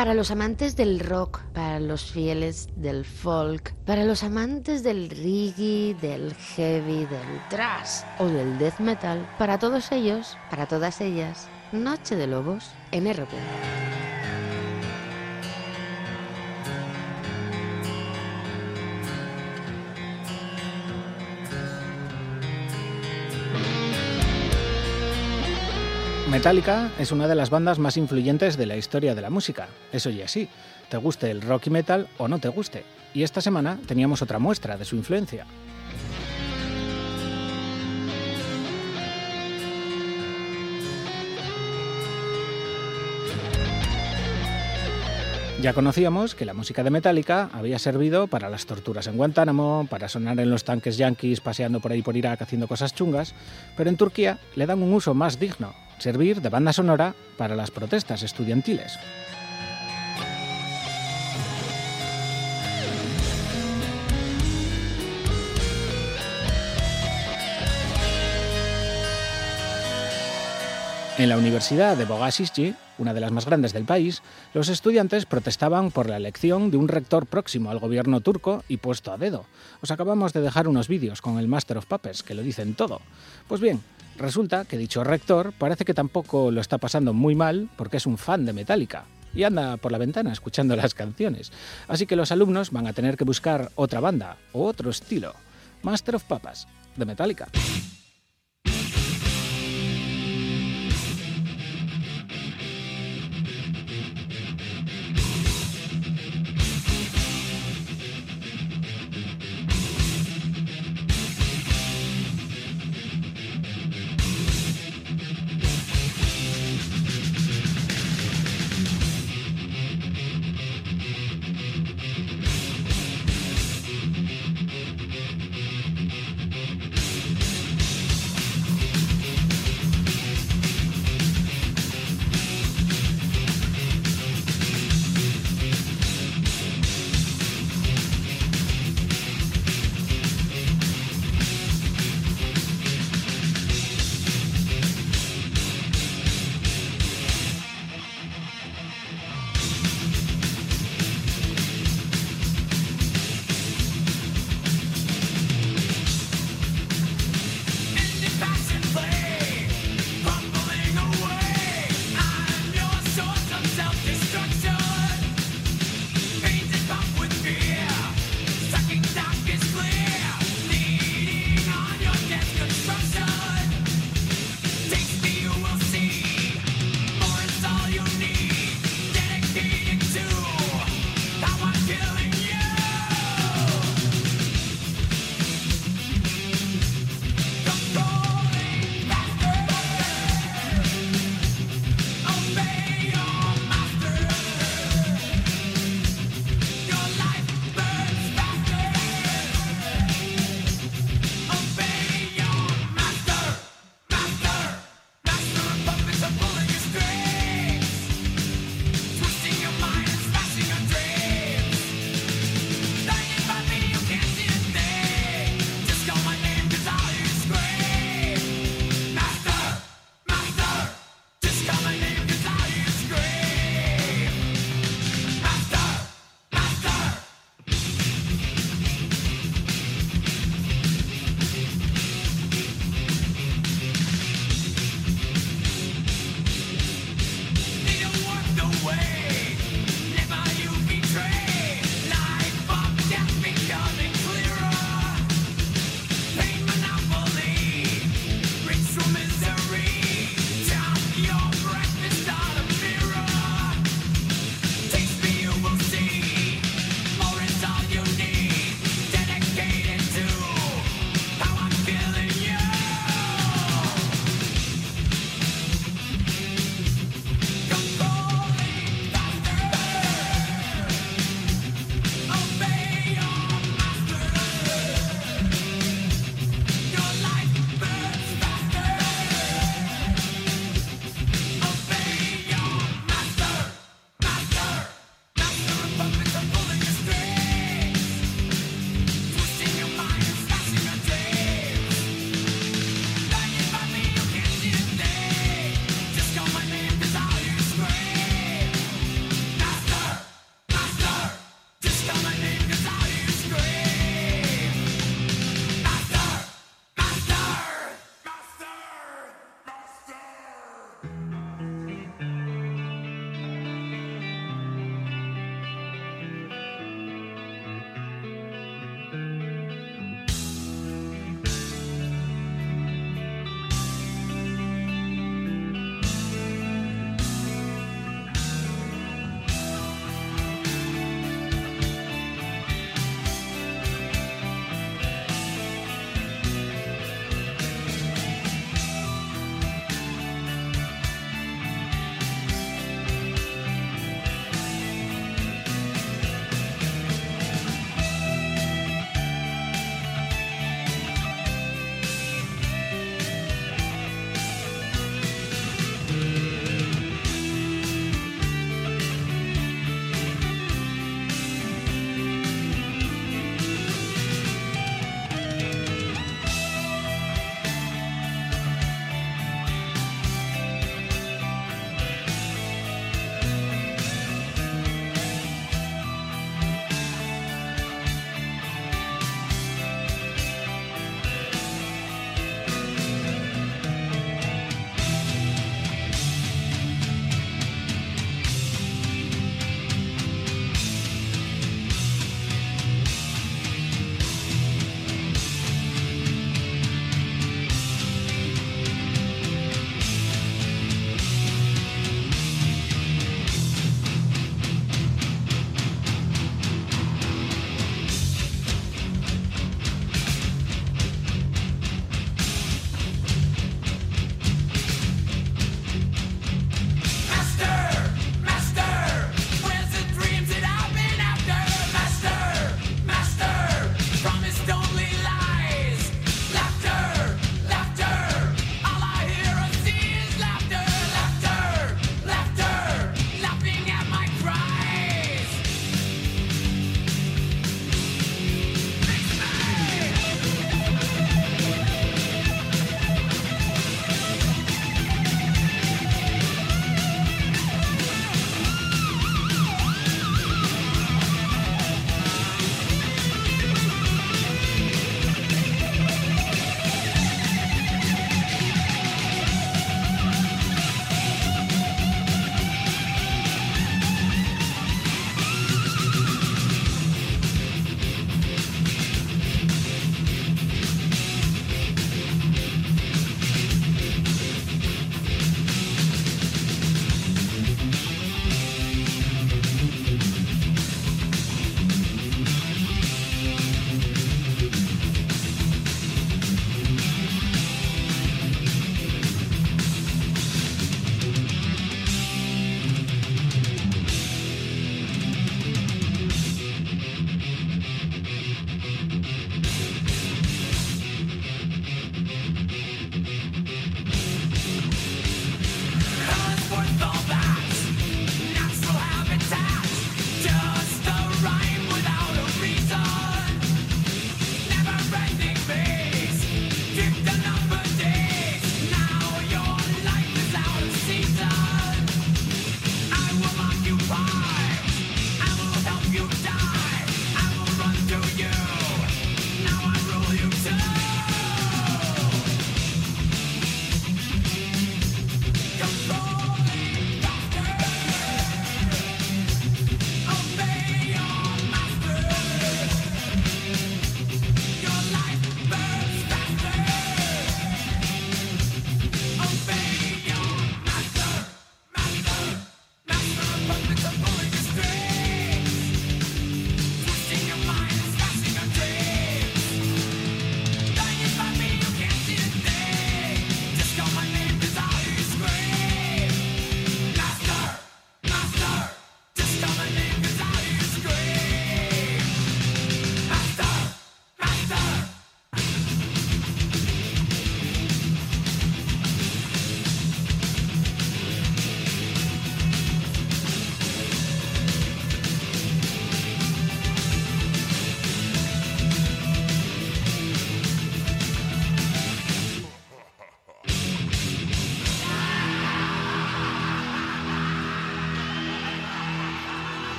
Para los amantes del rock, para los fieles del folk, para los amantes del reggae, del heavy, del thrash o del death metal, para todos ellos, para todas ellas, Noche de Lobos en. Metallica es una de las bandas más influyentes de la historia de la música. Eso ya sí, te guste el rock y metal o no te guste. Y esta semana teníamos otra muestra de su influencia. Ya conocíamos que la música de Metallica había servido para las torturas en Guantánamo, para sonar en los tanques yanquis paseando por ahí por Irak haciendo cosas chungas, pero en Turquía le dan un uso más digno, servir de banda sonora para las protestas estudiantiles. En la Universidad de Boğaziçi, una de las más grandes del país, los estudiantes protestaban por la elección de un rector próximo al gobierno turco y puesto a dedo. Os acabamos de dejar unos vídeos con el Master of Puppets que lo dicen todo. Pues bien, resulta que dicho rector parece que tampoco lo está pasando muy mal porque es un fan de Metallica y anda por la ventana escuchando las canciones. Así que los alumnos van a tener que buscar otra banda o otro estilo. Master of Puppets de Metallica.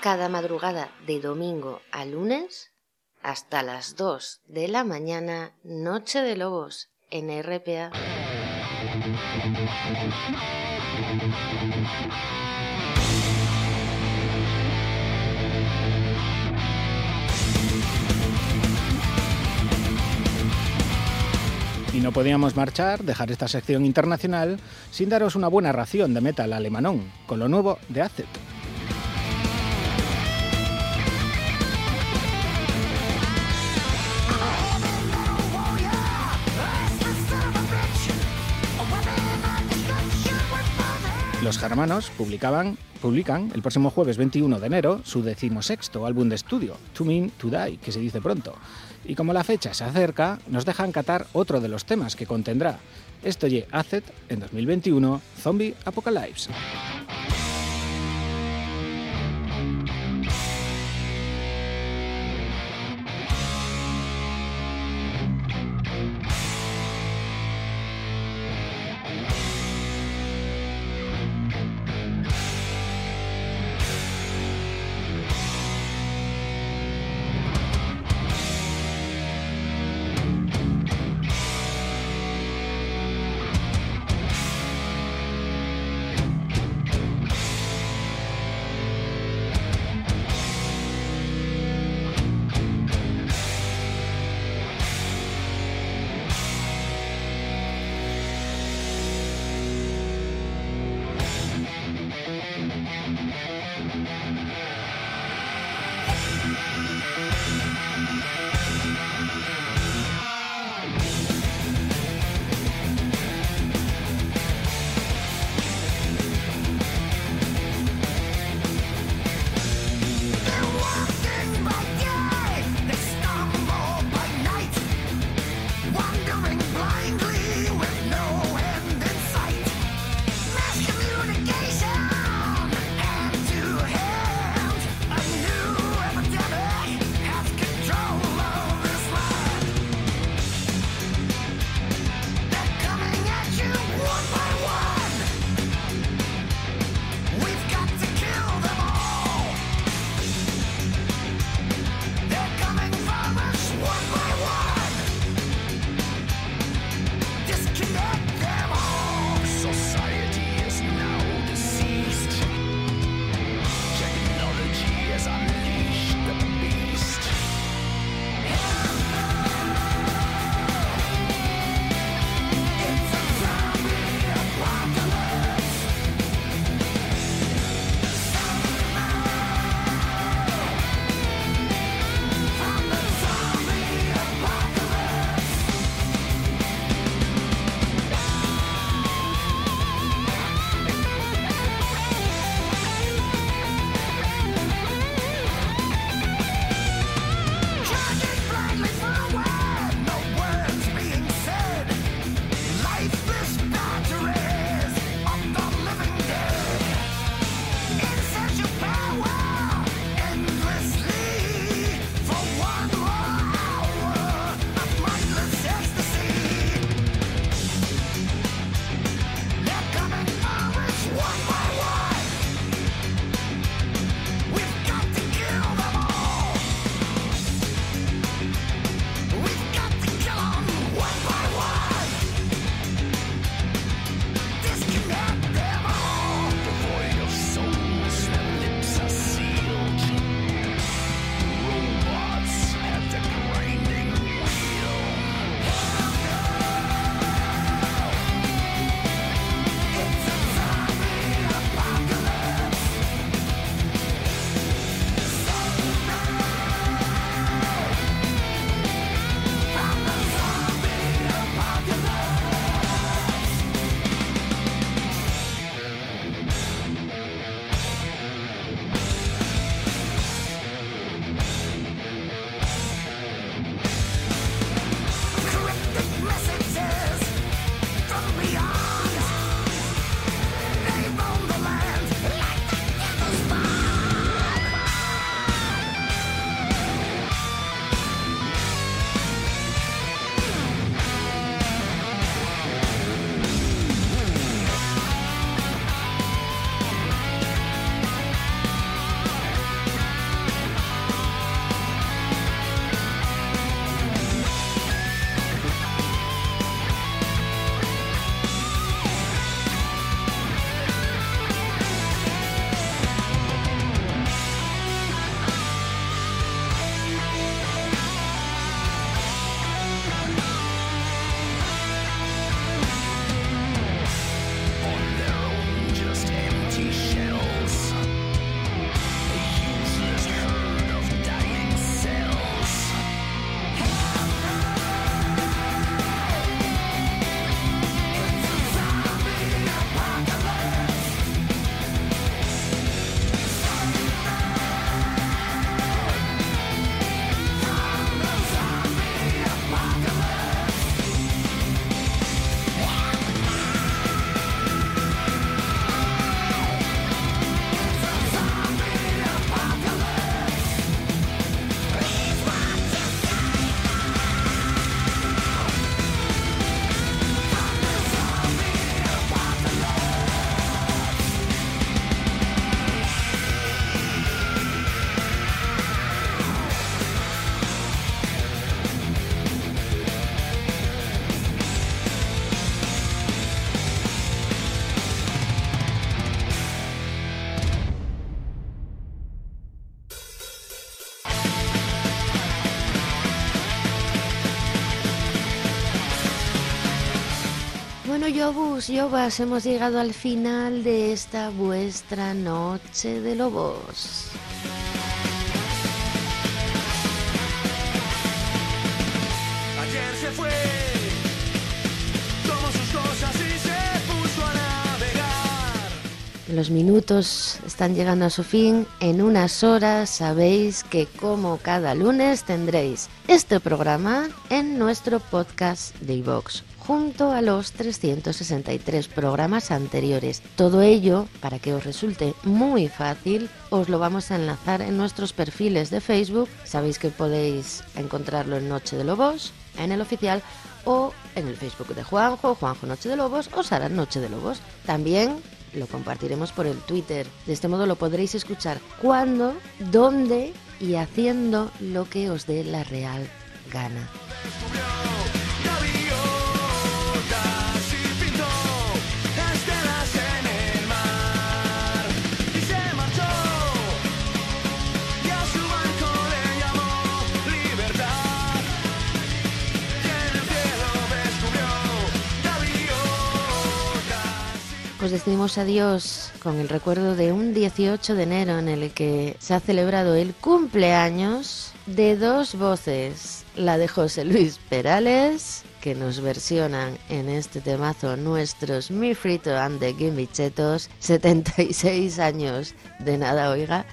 Cada madrugada de domingo a lunes hasta las 2 de la mañana, Noche de Lobos en RPA. Y no podíamos marchar, dejar esta sección internacional, sin daros una buena ración de metal alemanón, con lo nuevo de Acet. Los germanos publicaban, publican el próximo jueves 21 de enero su decimosexto álbum de estudio, To Mean To Die, que se dice pronto. Y como la fecha se acerca, nos dejan catar otro de los temas que contendrá. Esto y Acet en 2021, Zombie Apocalypse. Yobus, Yobas, hemos llegado al final de esta vuestra noche de lobos. Ayer se fue, tomó sus cosas y se puso a navegar. Los minutos están llegando a su fin. En unas horas sabéis que como cada lunes tendréis este programa en nuestro podcast de iVox junto a los 363 programas anteriores. Todo ello, para que os resulte muy fácil, os lo vamos a enlazar en nuestros perfiles de Facebook. Sabéis que podéis encontrarlo en Noche de Lobos, en el oficial o en el Facebook de Juanjo, Juanjo Noche de Lobos o Sara Noche de Lobos. También lo compartiremos por el Twitter. De este modo lo podréis escuchar cuando, dónde y haciendo lo que os dé la real gana. Gaviotas Os decimos adiós con el recuerdo de un 18 de enero en el que se ha celebrado el cumpleaños de dos voces, la de José Luis Perales, que nos versionan en este temazo nuestros Mi Frito and the Gimme Chetos, 76 años de nada, oiga,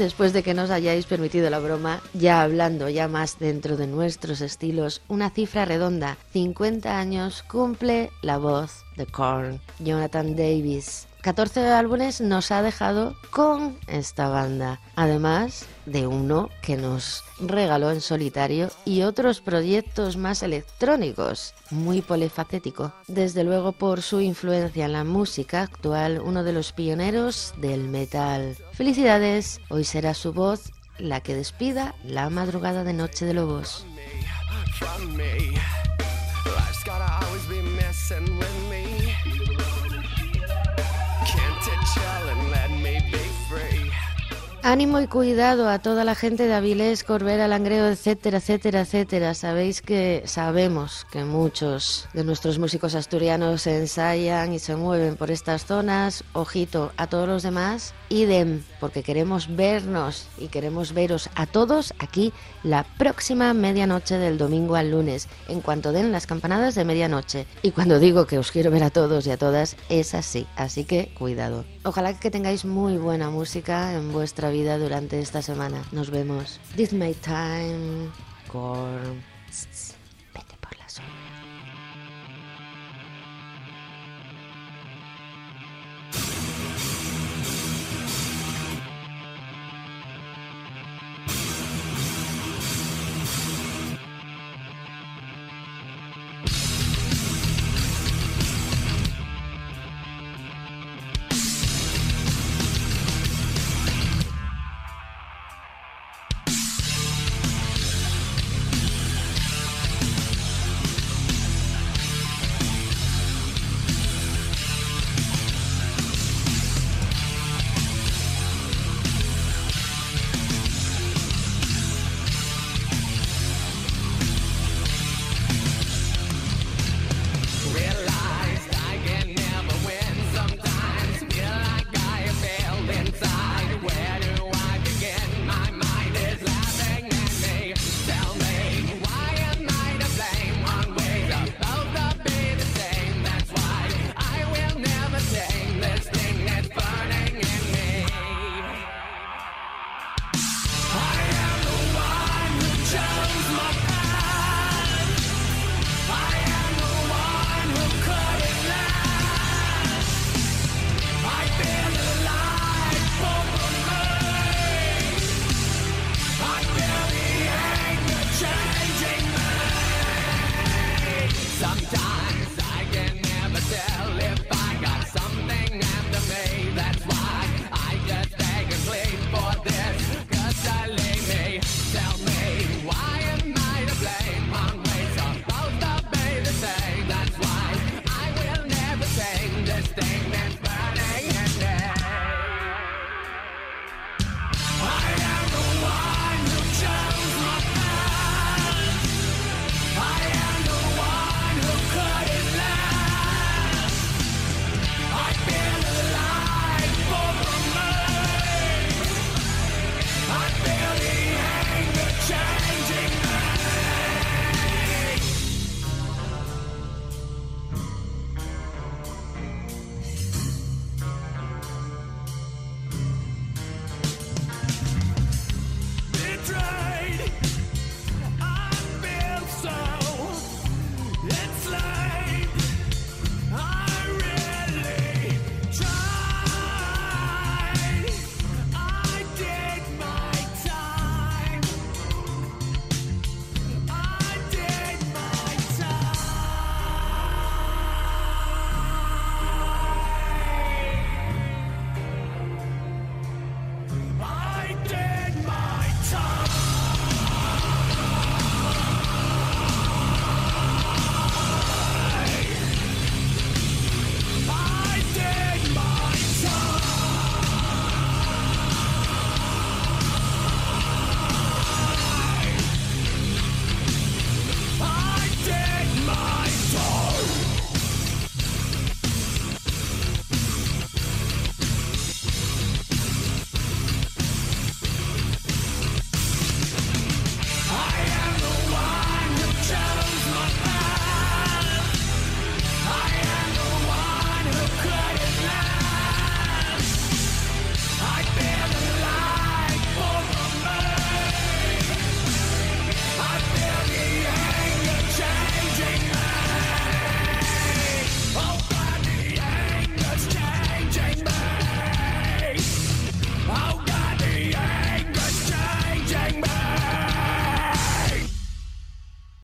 Después de que nos hayáis permitido la broma, ya hablando ya más dentro de nuestros estilos, una cifra redonda, 50 años cumple la voz de Korn, Jonathan Davis. 14 álbumes nos ha dejado con esta banda, además de uno que nos regaló en solitario y otros proyectos más electrónicos, muy polifacético. Desde luego por su influencia en la música actual, uno de los pioneros del metal. Felicidades, hoy será su voz la que despida la madrugada de Noche de Lobos. Ánimo y cuidado a toda la gente de Avilés, Corbera, Langreo, etcétera, etcétera, etcétera. Sabéis que sabemos que muchos de nuestros músicos asturianos ensayan y se mueven por estas zonas. Ojito a todos los demás. Idem, porque queremos vernos y queremos veros a todos aquí la próxima medianoche del domingo al lunes, en cuanto den las campanadas de medianoche. Y cuando digo que os quiero ver a todos y a todas, es así. Así que cuidado. Ojalá que tengáis muy buena música en vuestra vida durante esta semana. Nos vemos. This my time. Corn.